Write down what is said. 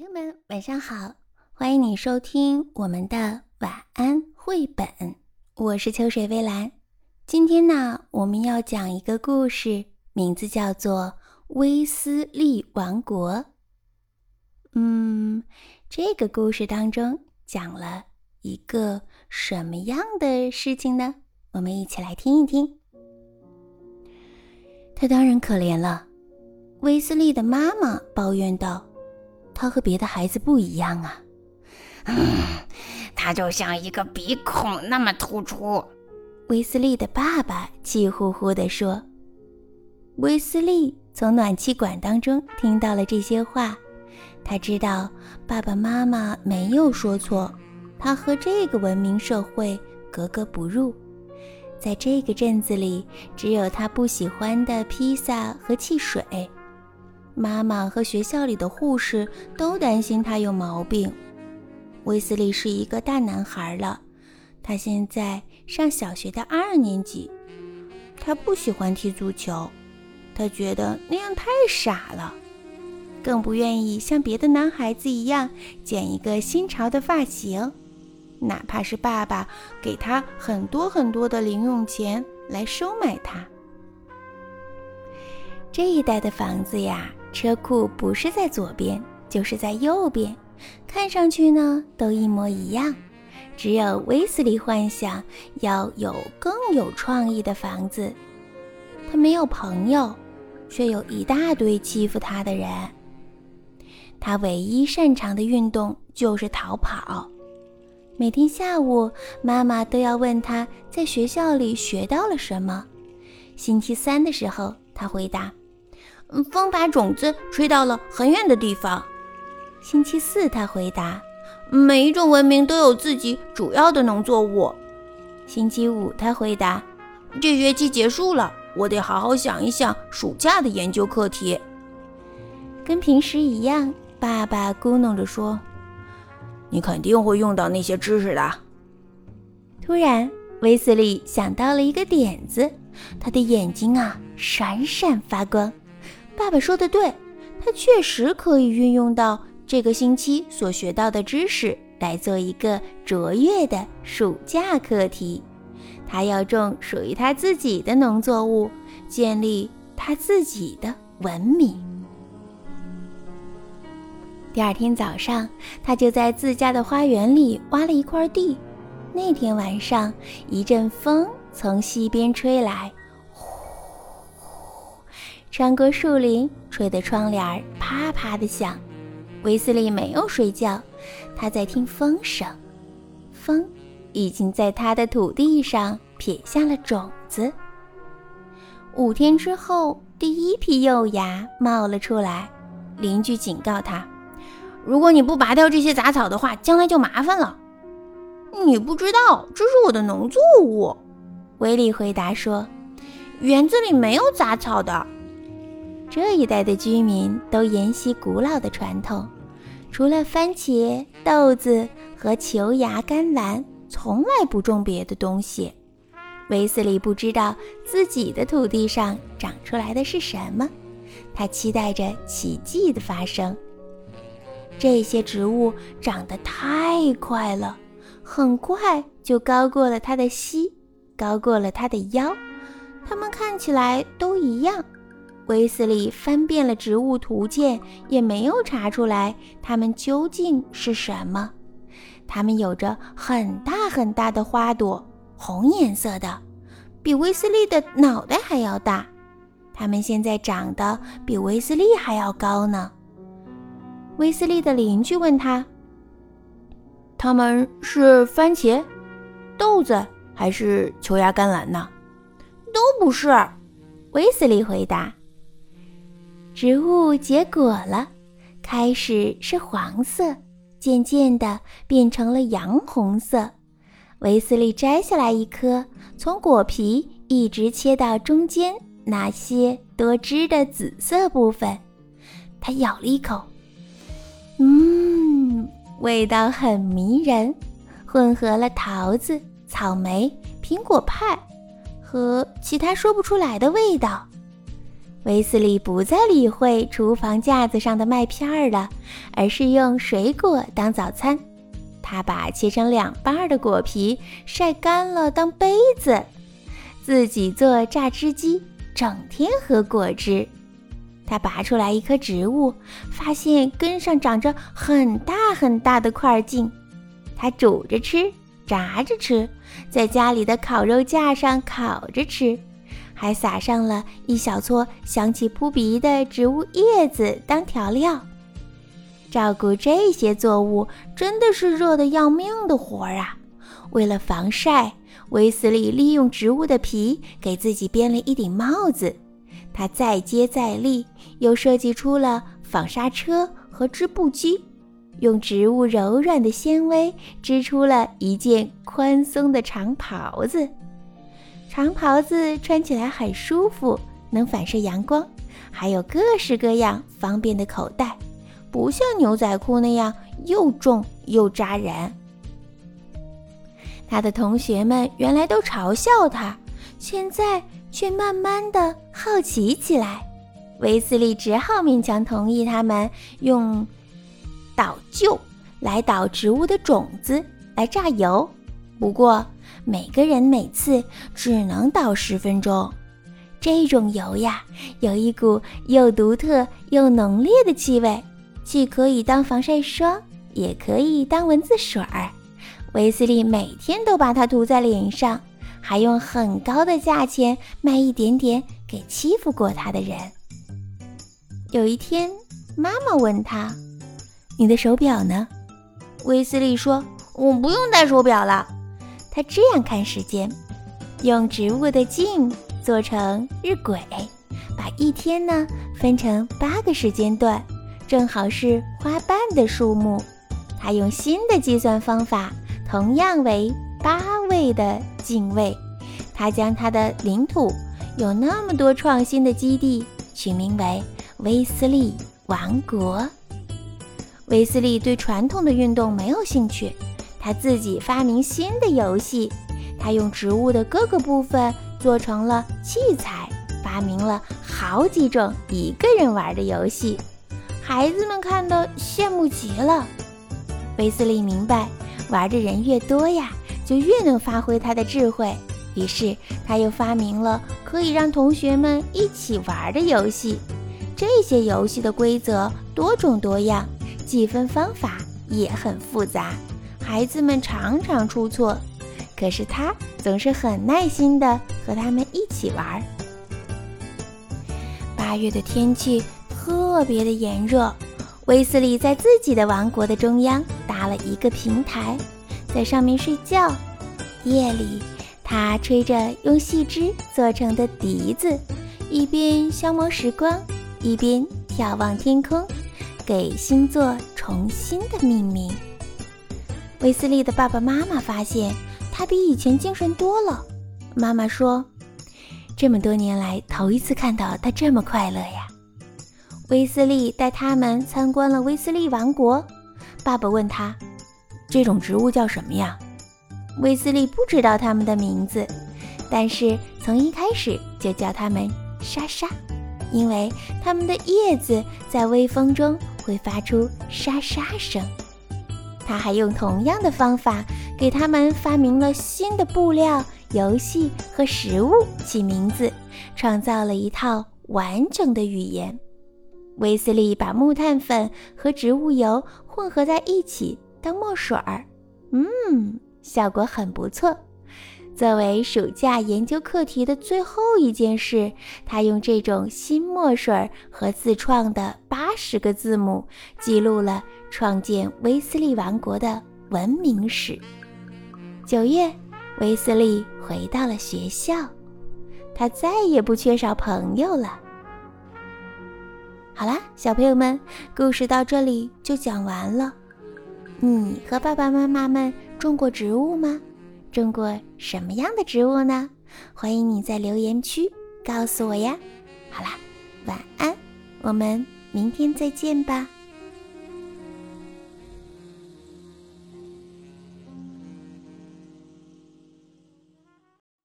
朋友们，晚上好！欢迎你收听我们的晚安绘本，我是秋水微澜。今天呢，我们要讲一个故事，名字叫做《威斯利王国》。嗯，这个故事当中讲了一个什么样的事情呢？我们一起来听一听。他当然可怜了，威斯利的妈妈抱怨道。他和别的孩子不一样啊，嗯，他就像一个鼻孔那么突出。威斯利的爸爸气呼呼地说。威斯利从暖气管当中听到了这些话，他知道爸爸妈妈没有说错，他和这个文明社会格格不入，在这个镇子里，只有他不喜欢的披萨和汽水。妈妈和学校里的护士都担心他有毛病。威斯利是一个大男孩了，他现在上小学的二年级。他不喜欢踢足球，他觉得那样太傻了，更不愿意像别的男孩子一样剪一个新潮的发型，哪怕是爸爸给他很多很多的零用钱来收买他。这一带的房子呀。车库不是在左边，就是在右边，看上去呢都一模一样。只有威斯利幻想要有更有创意的房子。他没有朋友，却有一大堆欺负他的人。他唯一擅长的运动就是逃跑。每天下午，妈妈都要问他在学校里学到了什么。星期三的时候，他回答。风把种子吹到了很远的地方。星期四，他回答：“每一种文明都有自己主要的农作物。”星期五，他回答：“这学期结束了，我得好好想一想暑假的研究课题。”跟平时一样，爸爸咕哝着说：“你肯定会用到那些知识的。”突然，威斯利想到了一个点子，他的眼睛啊闪闪发光。爸爸说的对，他确实可以运用到这个星期所学到的知识来做一个卓越的暑假课题。他要种属于他自己的农作物，建立他自己的文明。第二天早上，他就在自家的花园里挖了一块地。那天晚上，一阵风从西边吹来。穿过树林，吹得窗帘啪啪的响。威斯利没有睡觉，他在听风声。风已经在他的土地上撇下了种子。五天之后，第一批幼芽冒了出来。邻居警告他：“如果你不拔掉这些杂草的话，将来就麻烦了。”你不知道，这是我的农作物。”威利回答说，“园子里没有杂草的。”这一带的居民都沿袭古老的传统，除了番茄、豆子和球芽甘蓝，从来不种别的东西。威斯利不知道自己的土地上长出来的是什么，他期待着奇迹的发生。这些植物长得太快了，很快就高过了他的膝，高过了他的腰，它们看起来都一样。威斯利翻遍了植物图鉴，也没有查出来它们究竟是什么。它们有着很大很大的花朵，红颜色的，比威斯利的脑袋还要大。它们现在长得比威斯利还要高呢。威斯利的邻居问他：“他们是番茄、豆子还是球芽甘蓝呢？”“都不是。”威斯利回答。植物结果了，开始是黄色，渐渐的变成了洋红色。维斯利摘下来一颗，从果皮一直切到中间那些多汁的紫色部分。他咬了一口，嗯，味道很迷人，混合了桃子、草莓、苹果派和其他说不出来的味道。威斯利不再理会厨房架子上的麦片儿了，而是用水果当早餐。他把切成两半的果皮晒干了当杯子，自己做榨汁机，整天喝果汁。他拔出来一棵植物，发现根上长着很大很大的块茎。他煮着吃，炸着吃，在家里的烤肉架上烤着吃。还撒上了一小撮香气扑鼻的植物叶子当调料。照顾这些作物真的是热得要命的活儿啊！为了防晒，威斯利利用植物的皮给自己编了一顶帽子。他再接再厉，又设计出了纺纱车和织布机，用植物柔软的纤维织出了一件宽松的长袍子。长袍子穿起来很舒服，能反射阳光，还有各式各样方便的口袋，不像牛仔裤那样又重又扎人。他的同学们原来都嘲笑他，现在却慢慢的好奇起来。威斯利只好勉强同意他们用捣臼来捣植物的种子来榨油，不过。每个人每次只能倒十分钟。这种油呀，有一股又独特又浓烈的气味，既可以当防晒霜，也可以当蚊子水儿。威斯利每天都把它涂在脸上，还用很高的价钱卖一点点给欺负过他的人。有一天，妈妈问他：“你的手表呢？”威斯利说：“我不用戴手表了。”他这样看时间，用植物的茎做成日晷，把一天呢分成八个时间段，正好是花瓣的数目。他用新的计算方法，同样为八位的进位。他将他的领土有那么多创新的基地取名为威斯利王国。威斯利对传统的运动没有兴趣。他自己发明新的游戏，他用植物的各个部分做成了器材，发明了好几种一个人玩的游戏，孩子们看得羡慕极了。威斯利明白，玩的人越多呀，就越能发挥他的智慧。于是他又发明了可以让同学们一起玩的游戏，这些游戏的规则多种多样，计分方法也很复杂。孩子们常常出错，可是他总是很耐心的和他们一起玩。八月的天气特别的炎热，威斯利在自己的王国的中央搭了一个平台，在上面睡觉。夜里，他吹着用细枝做成的笛子，一边消磨时光，一边眺望天空，给星座重新的命名。威斯利的爸爸妈妈发现他比以前精神多了。妈妈说：“这么多年来，头一次看到他这么快乐呀。”威斯利带他们参观了威斯利王国。爸爸问他：“这种植物叫什么呀？”威斯利不知道它们的名字，但是从一开始就叫它们“沙沙”，因为它们的叶子在微风中会发出沙沙声。他还用同样的方法给他们发明了新的布料、游戏和食物起名字，创造了一套完整的语言。威斯利把木炭粉和植物油混合在一起当墨水儿，嗯，效果很不错。作为暑假研究课题的最后一件事，他用这种新墨水和自创的八十个字母记录了创建威斯利王国的文明史。九月，威斯利回到了学校，他再也不缺少朋友了。好啦，小朋友们，故事到这里就讲完了。你和爸爸妈妈们种过植物吗？种过什么样的植物呢？欢迎你在留言区告诉我呀！好啦，晚安，我们明天再见吧。